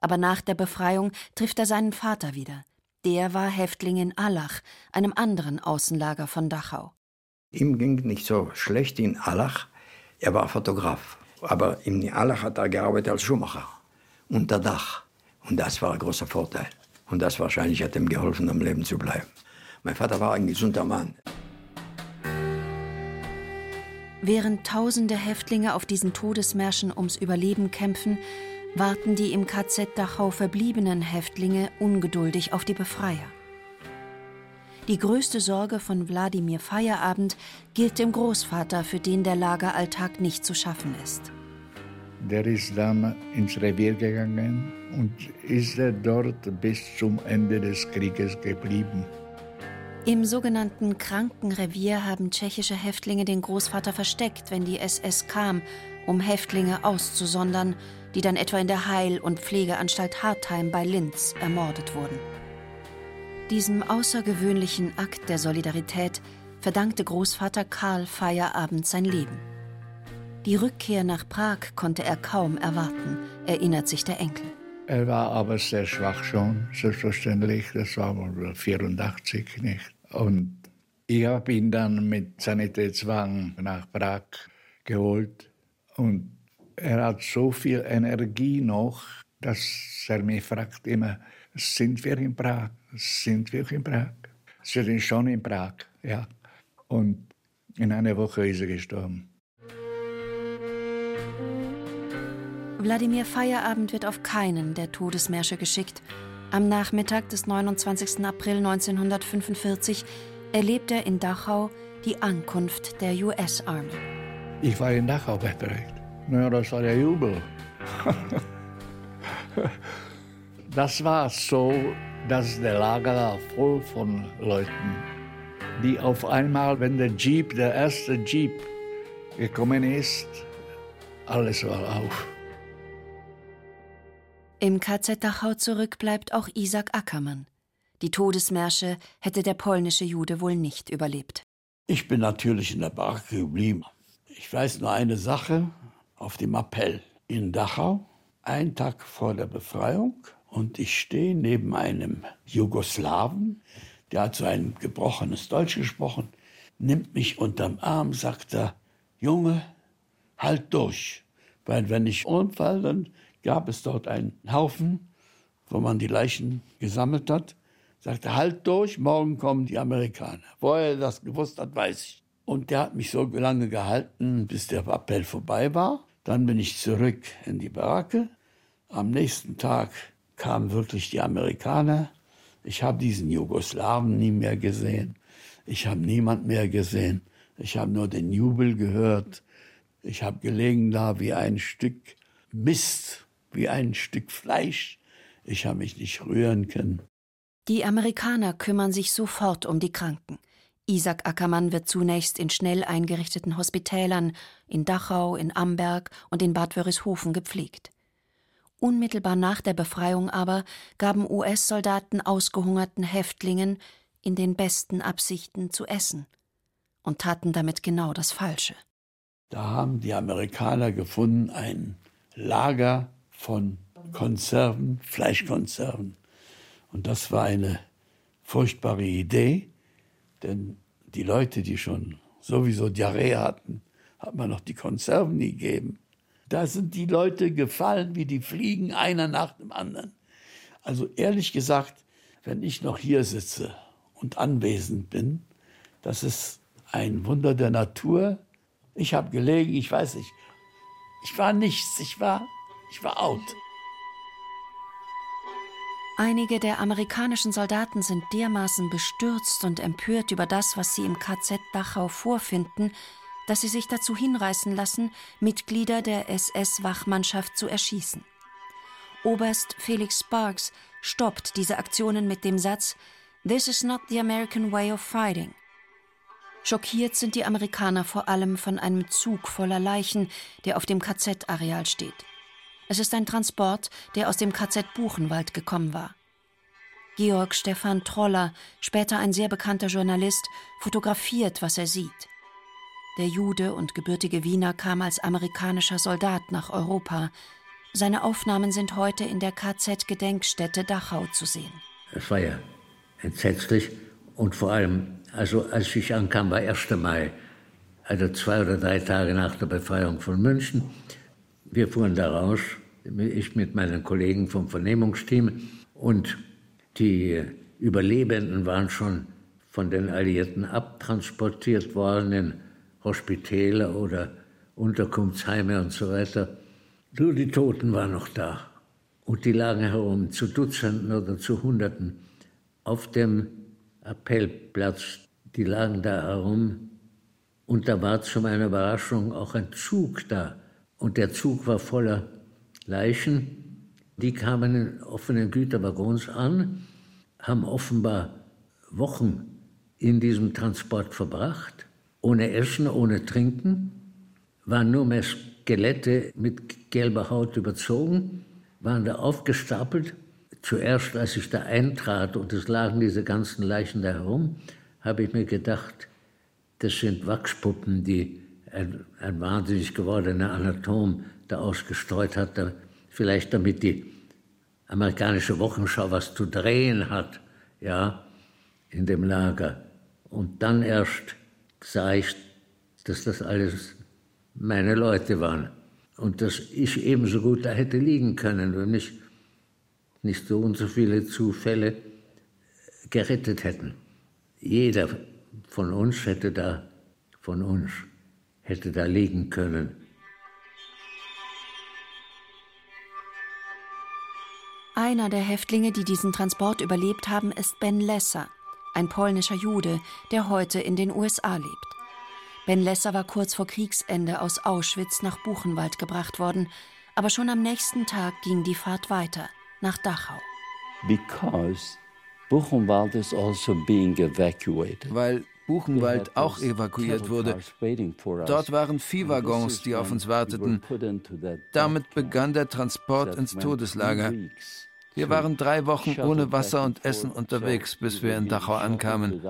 Aber nach der Befreiung trifft er seinen Vater wieder. Der war Häftling in Allach, einem anderen Außenlager von Dachau.
Ihm ging nicht so schlecht in Allach. Er war Fotograf. Aber in Allach hat er gearbeitet als Schuhmacher. Unter Dach. Und das war ein großer Vorteil. Und das wahrscheinlich hat ihm geholfen, am Leben zu bleiben. Mein Vater war ein gesunder Mann.
Während tausende Häftlinge auf diesen Todesmärschen ums Überleben kämpfen, warten die im KZ Dachau verbliebenen Häftlinge ungeduldig auf die Befreier. Die größte Sorge von Wladimir Feierabend gilt dem Großvater, für den der Lageralltag nicht zu schaffen ist.
Der ist dann ins Revier gegangen und ist er dort bis zum Ende des Krieges geblieben.
Im sogenannten Krankenrevier haben tschechische Häftlinge den Großvater versteckt, wenn die SS kam, um Häftlinge auszusondern, die dann etwa in der Heil- und Pflegeanstalt Hartheim bei Linz ermordet wurden. Diesem außergewöhnlichen Akt der Solidarität verdankte Großvater Karl Feierabend sein Leben. Die Rückkehr nach Prag konnte er kaum erwarten, erinnert sich der Enkel.
Er war aber sehr schwach schon, selbstverständlich. Das war 84 nicht. Und ich habe ihn dann mit Sanitätszwang nach Prag geholt. Und er hat so viel Energie noch, dass er mich fragt immer, sind wir in Prag? Sind wir in Prag? Sie sind schon in Prag, ja. Und in einer Woche ist er gestorben.
Wladimir Feierabend wird auf keinen der Todesmärsche geschickt. Am Nachmittag des 29. April 1945 erlebt er in Dachau die Ankunft der US Army.
Ich war in Dachau befreit. Naja, das war der Jubel. das war so, dass der Lager war voll von Leuten, die auf einmal, wenn der Jeep, der erste Jeep gekommen ist, alles war auf.
Im KZ Dachau zurück bleibt auch Isaac Ackermann. Die Todesmärsche hätte der polnische Jude wohl nicht überlebt.
Ich bin natürlich in der Baracke geblieben. Ich weiß nur eine Sache auf dem Appell in Dachau, einen Tag vor der Befreiung, und ich stehe neben einem Jugoslawen, der hat so ein gebrochenes Deutsch gesprochen, nimmt mich unterm Arm, sagt er, Junge, halt durch. Weil wenn ich umfall, dann gab es dort einen Haufen, wo man die Leichen gesammelt hat. Sagte, halt durch, morgen kommen die Amerikaner. Woher er das gewusst hat, weiß ich. Und der hat mich so lange gehalten, bis der Appell vorbei war. Dann bin ich zurück in die Baracke. Am nächsten Tag kamen wirklich die Amerikaner. Ich habe diesen Jugoslawen nie mehr gesehen. Ich habe niemand mehr gesehen. Ich habe nur den Jubel gehört. Ich habe gelegen da wie ein Stück Mist, wie ein Stück Fleisch. Ich habe mich nicht rühren können.
Die Amerikaner kümmern sich sofort um die Kranken. Isaac Ackermann wird zunächst in schnell eingerichteten Hospitälern in Dachau, in Amberg und in Bad Wörishofen gepflegt. Unmittelbar nach der Befreiung aber gaben US-Soldaten ausgehungerten Häftlingen in den besten Absichten zu essen und taten damit genau das Falsche.
Da haben die Amerikaner gefunden ein Lager von Konserven, Fleischkonserven. Und das war eine furchtbare Idee, denn die Leute, die schon sowieso Diarrhee hatten, hat man noch die Konserven nie gegeben. Da sind die Leute gefallen wie die Fliegen, einer nach dem anderen. Also ehrlich gesagt, wenn ich noch hier sitze und anwesend bin, das ist ein Wunder der Natur. Ich habe gelegen, ich weiß nicht, ich war nichts, ich war, ich war out.
Einige der amerikanischen Soldaten sind dermaßen bestürzt und empört über das, was sie im KZ Dachau vorfinden, dass sie sich dazu hinreißen lassen, Mitglieder der SS-Wachmannschaft zu erschießen. Oberst Felix Sparks stoppt diese Aktionen mit dem Satz This is not the American way of fighting. Schockiert sind die Amerikaner vor allem von einem Zug voller Leichen, der auf dem KZ-Areal steht. Es ist ein Transport, der aus dem KZ Buchenwald gekommen war. Georg Stefan Troller, später ein sehr bekannter Journalist, fotografiert, was er sieht. Der Jude und gebürtige Wiener kam als amerikanischer Soldat nach Europa. Seine Aufnahmen sind heute in der KZ-Gedenkstätte Dachau zu sehen.
Es war ja entsetzlich und vor allem, also als ich ankam, war 1. Mai, also zwei oder drei Tage nach der Befreiung von München. Wir fuhren da raus, ich mit meinen Kollegen vom Vernehmungsteam und die Überlebenden waren schon von den Alliierten abtransportiert worden in Hospitäle oder Unterkunftsheime und so weiter. Nur die Toten waren noch da. Und die lagen herum zu Dutzenden oder zu Hunderten auf dem Appellplatz. Die lagen da herum. Und da war zu meiner Überraschung auch ein Zug da. Und der Zug war voller Leichen. Die kamen in offenen Güterwaggons an, haben offenbar Wochen in diesem Transport verbracht, ohne Essen, ohne Trinken, waren nur mehr Skelette mit gelber Haut überzogen, waren da aufgestapelt. Zuerst, als ich da eintrat und es lagen diese ganzen Leichen da herum, habe ich mir gedacht, das sind Wachspuppen, die ein, wahnsinnig gewordener Anatom da ausgestreut hat, da, vielleicht damit die amerikanische Wochenschau was zu drehen hat, ja, in dem Lager. Und dann erst sah ich, dass das alles meine Leute waren und dass ich ebenso gut da hätte liegen können, wenn mich nicht so und so viele Zufälle gerettet hätten. Jeder von uns hätte da, von uns, hätte da liegen können.
Einer der Häftlinge, die diesen Transport überlebt haben, ist Ben Lesser, ein polnischer Jude, der heute in den USA lebt. Ben Lesser war kurz vor Kriegsende aus Auschwitz nach Buchenwald gebracht worden, aber schon am nächsten Tag ging die Fahrt weiter, nach Dachau.
Because Buchenwald is also being evacuated.
Weil Buchenwald auch evakuiert wurde. Dort waren Viehwaggons, die auf uns warteten. Damit begann der Transport ins Todeslager. Wir waren drei Wochen ohne Wasser und Essen unterwegs, bis wir in Dachau ankamen.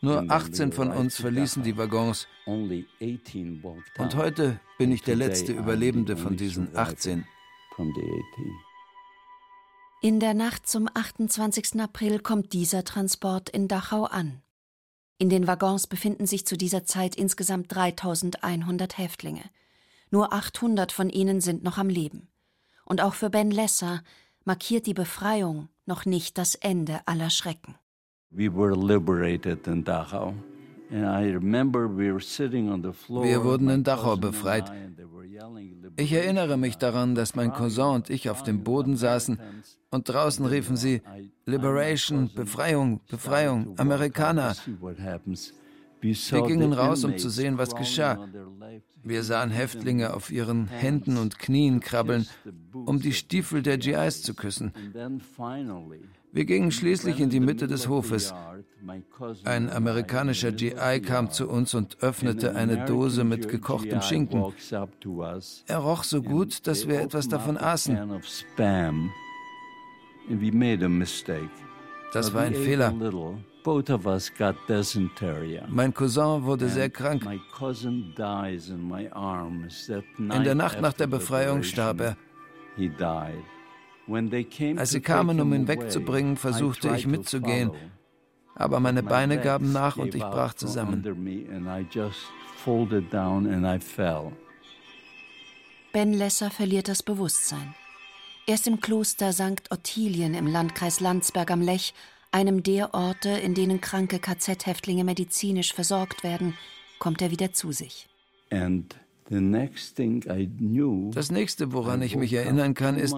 Nur 18 von uns verließen die Waggons. Und heute bin ich der letzte Überlebende von diesen 18.
In der Nacht zum 28. April kommt dieser Transport in Dachau an. In den Waggons befinden sich zu dieser Zeit insgesamt 3100 Häftlinge. Nur 800 von ihnen sind noch am Leben. Und auch für Ben Lesser markiert die Befreiung noch nicht das Ende aller Schrecken.
We were liberated in Dachau.
Wir wurden in Dachau befreit. Ich erinnere mich daran, dass mein Cousin und ich auf dem Boden saßen und draußen riefen sie Liberation, Befreiung, Befreiung, Amerikaner. Wir gingen raus, um zu sehen, was geschah. Wir sahen Häftlinge auf ihren Händen und Knien krabbeln, um die Stiefel der GIs zu küssen. Wir gingen schließlich in die Mitte des Hofes. Ein amerikanischer GI kam zu uns und öffnete eine Dose mit gekochtem Schinken. Er roch so gut, dass wir etwas davon aßen. Das war ein Fehler. Mein Cousin wurde sehr krank. In der Nacht nach der Befreiung starb er. Als sie kamen, um ihn wegzubringen, versuchte ich mitzugehen, aber meine Beine gaben nach und ich brach zusammen.
folded down and I fell.
Ben Lesser verliert das Bewusstsein. Erst im Kloster St. Ottilien im Landkreis Landsberg am Lech, einem der Orte, in denen kranke KZ-Häftlinge medizinisch versorgt werden, kommt er wieder zu sich.
And
Das nächste, woran ich mich erinnern kann, ist,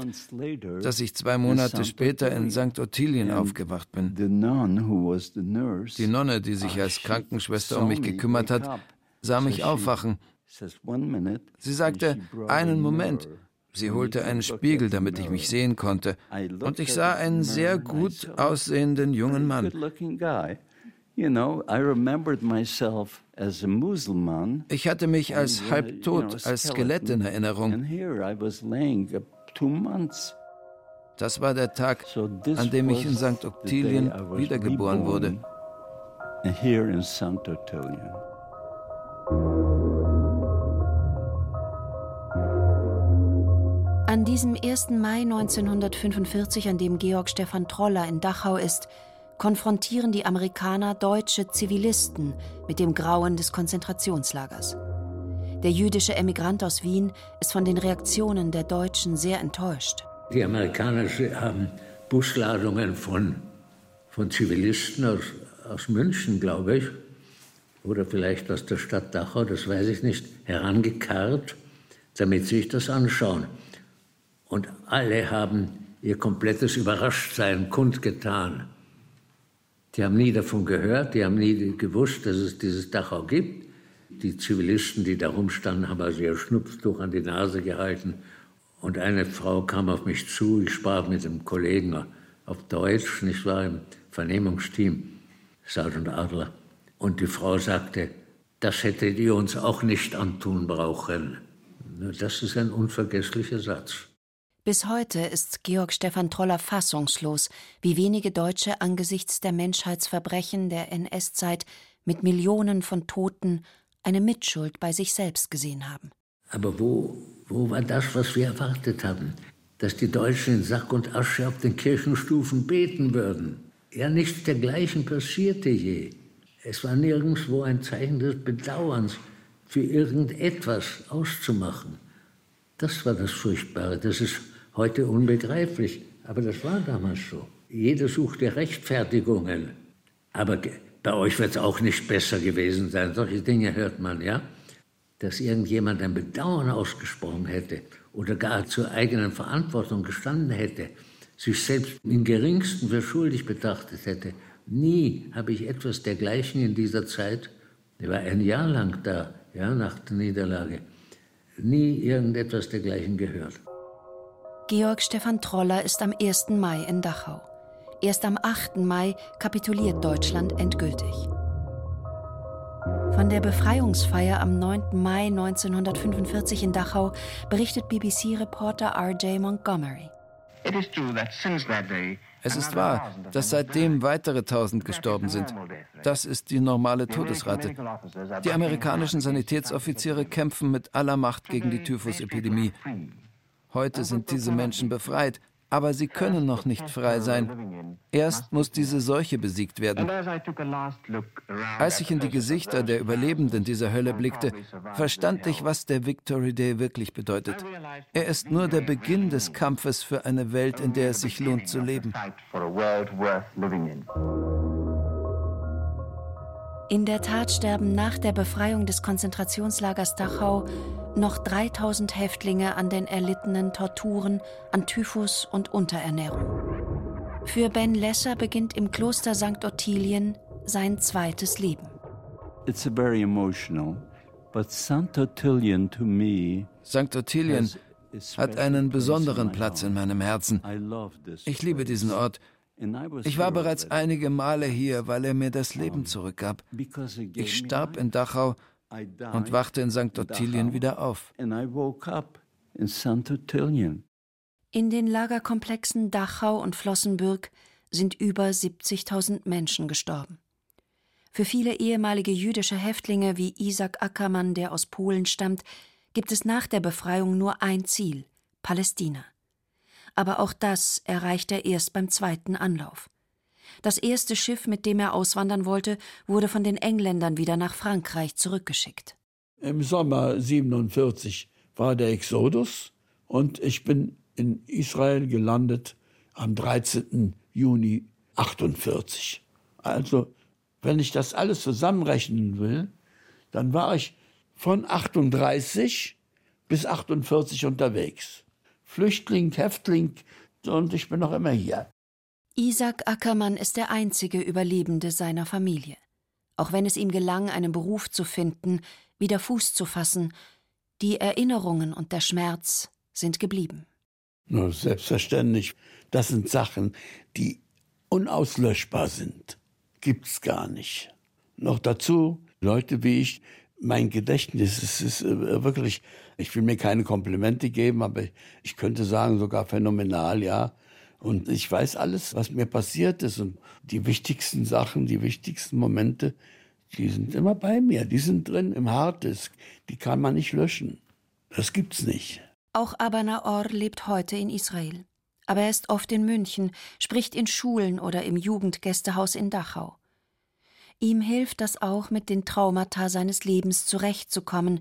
dass ich zwei Monate später in St. Ottilien aufgewacht bin. Die Nonne, die sich als Krankenschwester um mich gekümmert hat, sah mich aufwachen. Sie sagte, einen Moment. Sie holte einen Spiegel, damit ich mich sehen konnte. Und ich sah einen sehr gut aussehenden jungen Mann. Ich hatte mich als halbtot, als Skelett in Erinnerung. Das war der Tag, an dem ich in St. Ottilien wiedergeboren wurde.
Here in St. Ottilien.
An diesem 1. Mai 1945, an dem Georg Stefan Troller in Dachau ist, konfrontieren die Amerikaner deutsche Zivilisten mit dem Grauen des Konzentrationslagers. Der jüdische Emigrant aus Wien ist von den Reaktionen der Deutschen sehr enttäuscht.
Die Amerikaner haben Busladungen von, von Zivilisten aus, aus München, glaube ich, oder vielleicht aus der Stadt Dachau, das weiß ich nicht, herangekarrt, damit sie sich das anschauen. Und alle haben ihr komplettes Überraschtsein kundgetan. Die haben nie davon gehört, die haben nie gewusst, dass es dieses Dachau gibt. Die Zivilisten, die da rumstanden, haben also ihr Schnupftuch an die Nase gehalten. Und eine Frau kam auf mich zu, ich sprach mit einem Kollegen auf Deutsch, nicht wahr, im Vernehmungsteam, Sergeant Adler. Und die Frau sagte, das hättet ihr uns auch nicht antun brauchen. Das ist ein unvergesslicher Satz.
Bis heute ist Georg Stefan Troller fassungslos, wie wenige Deutsche angesichts der Menschheitsverbrechen der NS-Zeit mit Millionen von Toten eine Mitschuld bei sich selbst gesehen haben.
Aber wo, wo war das, was wir erwartet haben? Dass die Deutschen in Sack und Asche auf den Kirchenstufen beten würden. Ja, nichts dergleichen passierte je. Es war nirgendwo ein Zeichen des Bedauerns, für irgendetwas auszumachen. Das war das Furchtbare. Das ist heute unbegreiflich, aber das war damals so. Jeder suchte Rechtfertigungen. Aber bei euch wird es auch nicht besser gewesen sein. Solche Dinge hört man, ja? Dass irgendjemand ein Bedauern ausgesprochen hätte oder gar zur eigenen Verantwortung gestanden hätte, sich selbst im geringsten für schuldig betrachtet hätte. Nie habe ich etwas dergleichen in dieser Zeit, ich war ein Jahr lang da, ja, nach der Niederlage, nie irgendetwas dergleichen gehört.
Georg Stefan Troller ist am 1. Mai in Dachau. Erst am 8. Mai kapituliert Deutschland endgültig. Von der Befreiungsfeier am 9. Mai 1945 in Dachau berichtet BBC-Reporter R.J. Montgomery.
Es ist wahr, dass seitdem weitere tausend gestorben sind. Das ist die normale Todesrate. Die amerikanischen Sanitätsoffiziere kämpfen mit aller Macht gegen die Typhusepidemie. Heute sind diese Menschen befreit, aber sie können noch nicht frei sein. Erst muss diese Seuche besiegt werden. Als ich in die Gesichter der Überlebenden dieser Hölle blickte, verstand ich, was der Victory Day wirklich bedeutet. Er ist nur der Beginn des Kampfes für eine Welt, in der es sich lohnt zu leben.
In der Tat sterben nach der Befreiung des Konzentrationslagers Dachau noch 3000 Häftlinge an den erlittenen Torturen, an Typhus und Unterernährung. Für Ben Lesser beginnt im Kloster St. Ottilien sein zweites Leben.
It's very emotional, but St. Ottilien to me
St. Ottilien hat einen besonderen Platz in meinem Herzen. Ich liebe diesen Ort. Ich war bereits einige Male hier, weil er mir das Leben zurückgab. Ich starb in Dachau und wachte in St. Ottilien wieder auf.
In den Lagerkomplexen Dachau und Flossenbürg sind über 70.000 Menschen gestorben. Für viele ehemalige jüdische Häftlinge wie Isaac Ackermann, der aus Polen stammt, gibt es nach der Befreiung nur ein Ziel Palästina. Aber auch das erreicht er erst beim zweiten Anlauf. Das erste Schiff, mit dem er auswandern wollte, wurde von den Engländern wieder nach Frankreich zurückgeschickt.
Im Sommer 47 war der Exodus und ich bin in Israel gelandet am 13. Juni 48. Also, wenn ich das alles zusammenrechnen will, dann war ich von 38 bis 48 unterwegs. Flüchtling, Häftling und ich bin noch immer hier.
Isaac Ackermann ist der einzige Überlebende seiner Familie. Auch wenn es ihm gelang, einen Beruf zu finden, wieder Fuß zu fassen, die Erinnerungen und der Schmerz sind geblieben.
Na, selbstverständlich. Das sind Sachen, die unauslöschbar sind. Gibt's gar nicht. Noch dazu Leute wie ich, mein Gedächtnis ist, ist äh, wirklich, ich will mir keine Komplimente geben, aber ich könnte sagen, sogar phänomenal, ja. Und ich weiß alles, was mir passiert ist. Und die wichtigsten Sachen, die wichtigsten Momente, die sind immer bei mir. Die sind drin im Harddisk. Die kann man nicht löschen. Das gibt's nicht.
Auch Abanaor lebt heute in Israel. Aber er ist oft in München, spricht in Schulen oder im Jugendgästehaus in Dachau. Ihm hilft das auch, mit den Traumata seines Lebens zurechtzukommen,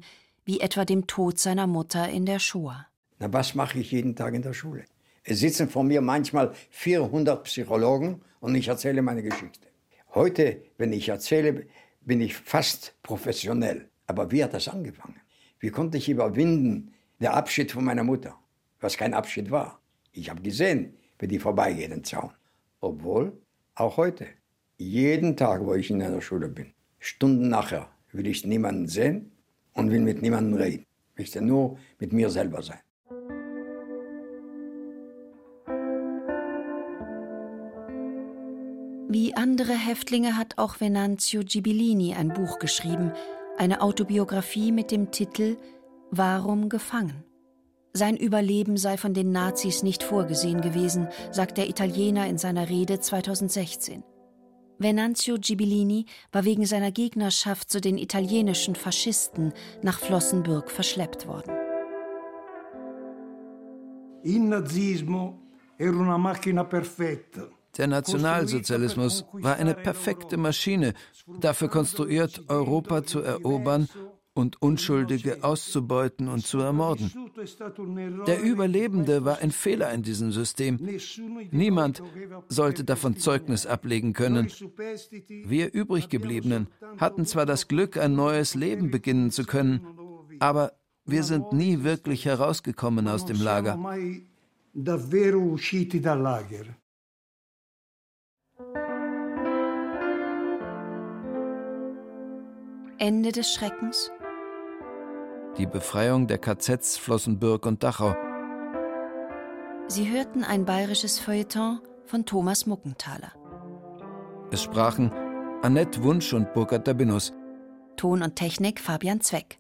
wie etwa dem Tod seiner Mutter in der Shoah.
Na, was mache ich jeden Tag in der Schule? Es sitzen vor mir manchmal 400 Psychologen und ich erzähle meine Geschichte. Heute, wenn ich erzähle, bin ich fast professionell. Aber wie hat das angefangen? Wie konnte ich überwinden, der Abschied von meiner Mutter, was kein Abschied war? Ich habe gesehen, wie die vorbeigeht, den Zaun. Obwohl, auch heute, jeden Tag, wo ich in einer Schule bin, Stunden nachher, will ich niemanden sehen und will mit niemandem reden. Ich möchte nur mit mir selber sein.
Wie andere Häftlinge hat auch Venanzio Gibilini ein Buch geschrieben, eine Autobiografie mit dem Titel Warum gefangen? Sein Überleben sei von den Nazis nicht vorgesehen gewesen, sagt der Italiener in seiner Rede 2016. Venanzio Gibilini war wegen seiner Gegnerschaft zu den italienischen Faschisten nach Flossenbürg verschleppt worden.
Il nazismo era una macchina perfetta.
Der Nationalsozialismus war eine perfekte Maschine, dafür konstruiert, Europa zu erobern und Unschuldige auszubeuten und zu ermorden. Der Überlebende war ein Fehler in diesem System. Niemand sollte davon Zeugnis ablegen können. Wir übriggebliebenen hatten zwar das Glück, ein neues Leben beginnen zu können, aber wir sind nie wirklich herausgekommen aus dem Lager.
Ende des Schreckens?
Die Befreiung der KZs Flossenbürg und Dachau.
Sie hörten ein bayerisches Feuilleton von Thomas Muckenthaler.
Es sprachen Annette Wunsch und Burkhard Dabinus.
Ton und Technik Fabian Zweck.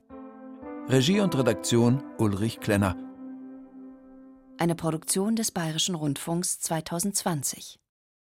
Regie und Redaktion Ulrich Klenner.
Eine Produktion des Bayerischen Rundfunks 2020.